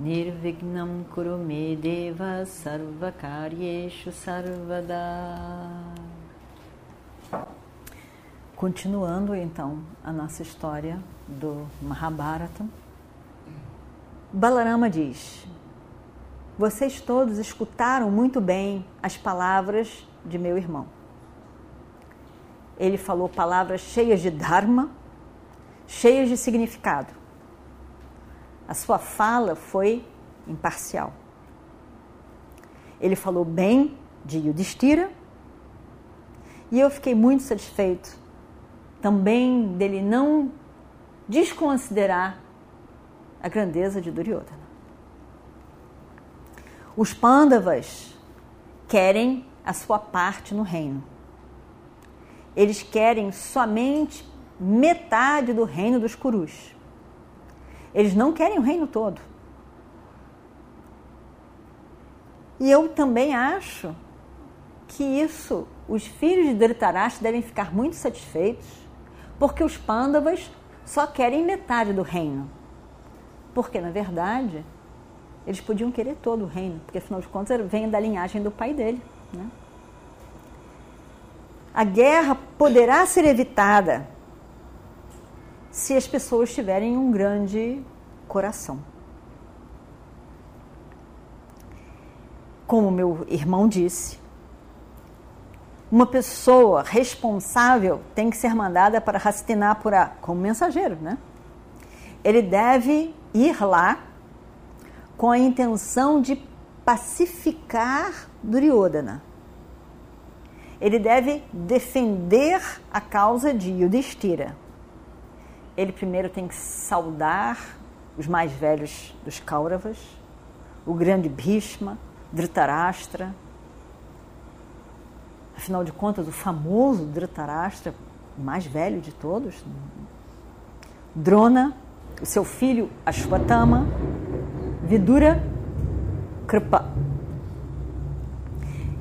Nirvignam Kurume Deva Sarvakaryeshu Sarvada Continuando então a nossa história do Mahabharata, Balarama diz: Vocês todos escutaram muito bem as palavras de meu irmão. Ele falou palavras cheias de dharma, cheias de significado. A sua fala foi imparcial. Ele falou bem de Yudhishthira e eu fiquei muito satisfeito também dele não desconsiderar a grandeza de Duryodhana. Os Pandavas querem a sua parte no reino. Eles querem somente metade do reino dos Kurus. Eles não querem o reino todo. E eu também acho que isso, os filhos de Dhritarashtra devem ficar muito satisfeitos, porque os Pandavas só querem metade do reino. Porque, na verdade, eles podiam querer todo o reino, porque afinal de contas vem da linhagem do pai dele. Né? A guerra poderá ser evitada se as pessoas tiverem um grande coração. Como meu irmão disse, uma pessoa responsável tem que ser mandada para Hastinapura como mensageiro, né? Ele deve ir lá com a intenção de pacificar Duryodhana. Ele deve defender a causa de Yudhishthira. Ele primeiro tem que saudar os mais velhos dos Kauravas, o grande Bhishma, Dhritarashtra. Afinal de contas, o famoso Dhritarashtra, o mais velho de todos, Drona, o seu filho Ashwatthama, Vidura, Kripa.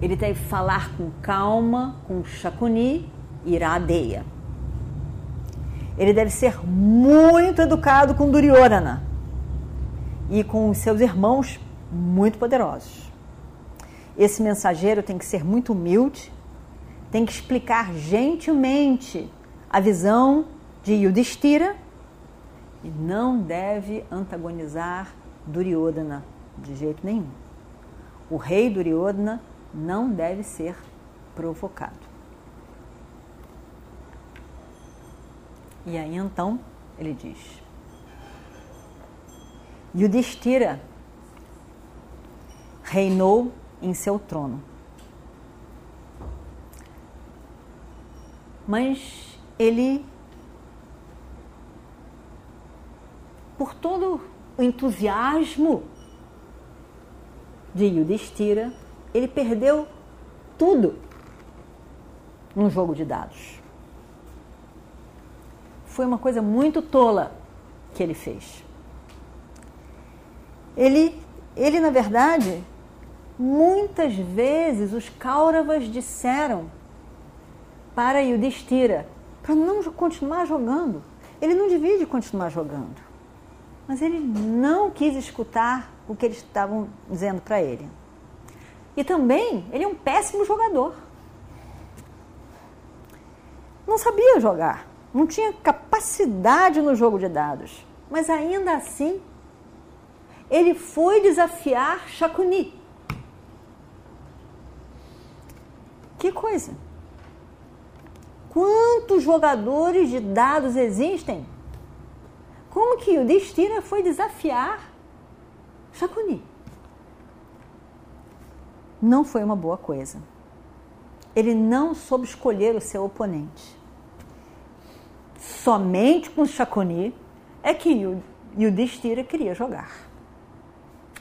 Ele deve falar com calma com Shakuni e Iradeya. Ele deve ser muito educado com Duryodhana e com seus irmãos muito poderosos. Esse mensageiro tem que ser muito humilde, tem que explicar gentilmente a visão de Yudhishthira e não deve antagonizar Duryodhana de jeito nenhum. O rei Duryodhana não deve ser provocado. E aí então ele diz: Yudhishthira reinou em seu trono. Mas ele por todo o entusiasmo de Yudhishthira, ele perdeu tudo num jogo de dados. Foi uma coisa muito tola que ele fez. Ele, ele na verdade, muitas vezes os Kauravas disseram para Yudhishthira para não continuar jogando. Ele não devia de continuar jogando mas ele não quis escutar o que eles estavam dizendo para ele. E também, ele é um péssimo jogador. Não sabia jogar, não tinha capacidade no jogo de dados, mas ainda assim, ele foi desafiar Shakuni. Que coisa! Quantos jogadores de dados existem? Como que o Destira foi desafiar Shakuni? Não foi uma boa coisa. Ele não soube escolher o seu oponente. Somente com Shakuni é que o Yudhishthira queria jogar.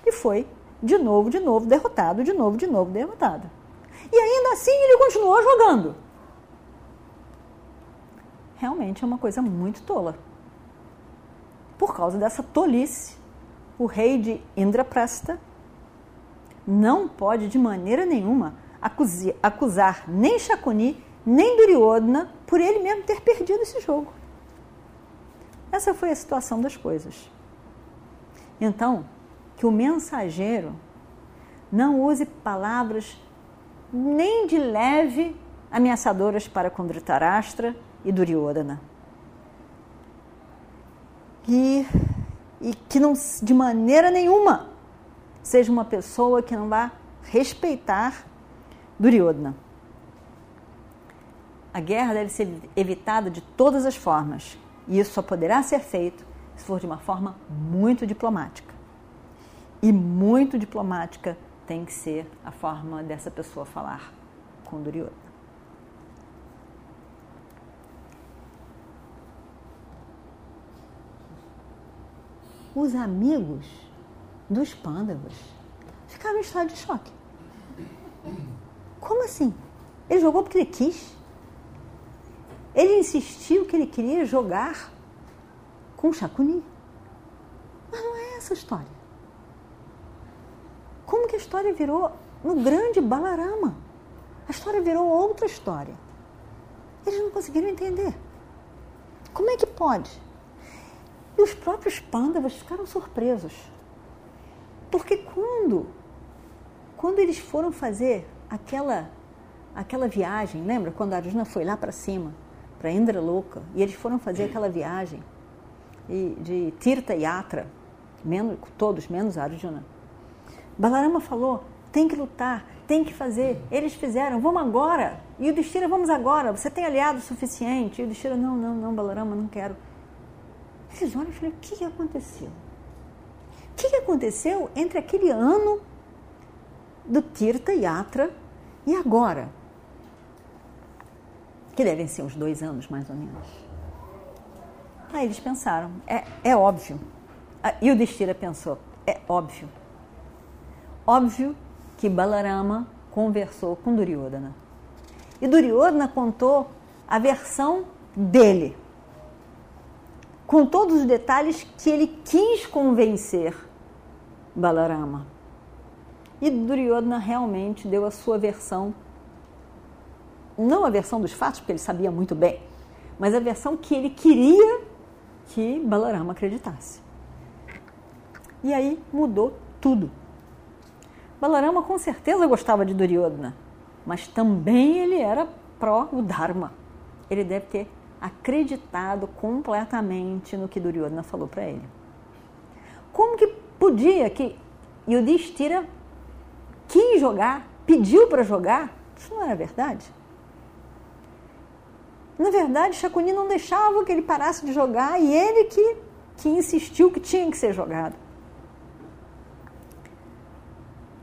E foi de novo, de novo, derrotado, de novo, de novo, derrotado. E ainda assim ele continuou jogando. Realmente é uma coisa muito tola. Por causa dessa tolice, o rei de Indraprasta não pode de maneira nenhuma acusar, nem Shakuni nem Duryodhana por ele mesmo ter perdido esse jogo. Essa foi a situação das coisas. Então, que o mensageiro não use palavras nem de leve ameaçadoras para com Dhritarashtra e Duryodhana. E, e que não, de maneira nenhuma, seja uma pessoa que não vá respeitar Duryodhana. A guerra deve ser evitada de todas as formas, e isso só poderá ser feito se for de uma forma muito diplomática. E muito diplomática tem que ser a forma dessa pessoa falar com Duryodhana. Os amigos dos pândavas ficaram em estado de choque. Como assim? Ele jogou porque ele quis. Ele insistiu que ele queria jogar com Shakuni. Mas não é essa a história. Como que a história virou no grande Balarama? A história virou outra história. Eles não conseguiram entender. Como é que pode? E os próprios pândavas ficaram surpresos. Porque quando, quando eles foram fazer aquela, aquela viagem, lembra quando a Arjuna foi lá para cima, para Indra Louca, e eles foram fazer aquela viagem de Tirta Yatra, menos, todos, menos Arjuna Balarama falou: tem que lutar, tem que fazer. Eles fizeram, vamos agora. E o Destira, vamos agora. Você tem aliado suficiente? E o Destira, não, não, não, Balarama, não quero. Eles olham e falam: o que, aconteceu? O que, que aconteceu entre aquele ano do Tirta Yatra e agora? Que devem ser uns dois anos, mais ou menos. Aí eles pensaram: é, é óbvio. Ah, e o Destira pensou: é óbvio Óbvio que Balarama conversou com Duryodhana. E Duryodhana contou a versão dele, com todos os detalhes que ele quis convencer Balarama. E Duryodhana realmente deu a sua versão, não a versão dos fatos, porque ele sabia muito bem, mas a versão que ele queria que Balarama acreditasse. E aí mudou tudo. Balarama com certeza gostava de Duryodhana, mas também ele era pró o Dharma. Ele deve ter acreditado completamente no que Duryodhana falou para ele. Como que podia que Yudhishthira quis jogar, pediu para jogar? Isso não era verdade. Na verdade, Shakuni não deixava que ele parasse de jogar e ele que, que insistiu que tinha que ser jogado.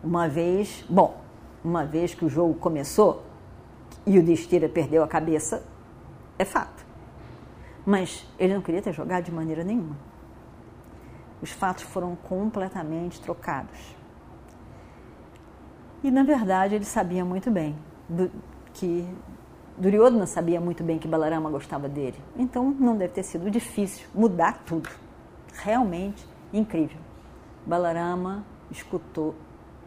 Uma vez, bom, uma vez que o jogo começou e o Destira perdeu a cabeça, é fato. Mas ele não queria ter jogado de maneira nenhuma. Os fatos foram completamente trocados. E na verdade ele sabia muito bem do, que Duryodhana sabia muito bem que Balarama gostava dele. Então não deve ter sido difícil mudar tudo. Realmente incrível. Balarama escutou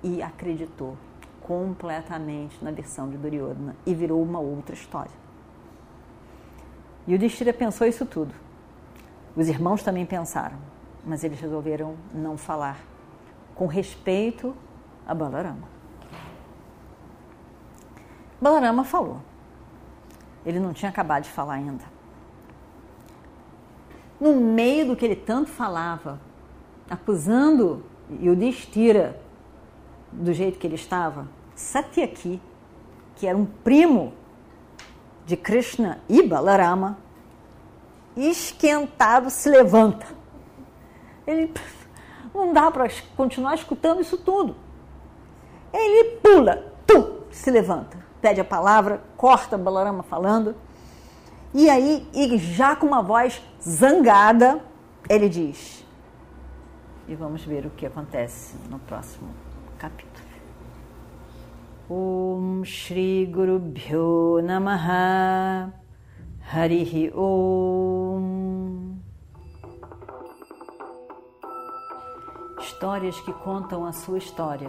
e acreditou completamente na versão de Duryodhana e virou uma outra história. E o Destira pensou isso tudo. Os irmãos também pensaram, mas eles resolveram não falar, com respeito a Balarama. Balarama falou. Ele não tinha acabado de falar ainda. No meio do que ele tanto falava, acusando Yudhishthira do jeito que ele estava, Satyaki, que era um primo de Krishna e Balarama, esquentado, se levanta. Ele não dá para continuar escutando isso tudo. Ele pula, tum, se levanta, pede a palavra, corta Balarama falando. E aí, e já com uma voz zangada, ele diz: E vamos ver o que acontece no próximo capítulo. Om Shri Guru Bhyo Namaha Harihi Om Histórias que contam a sua história,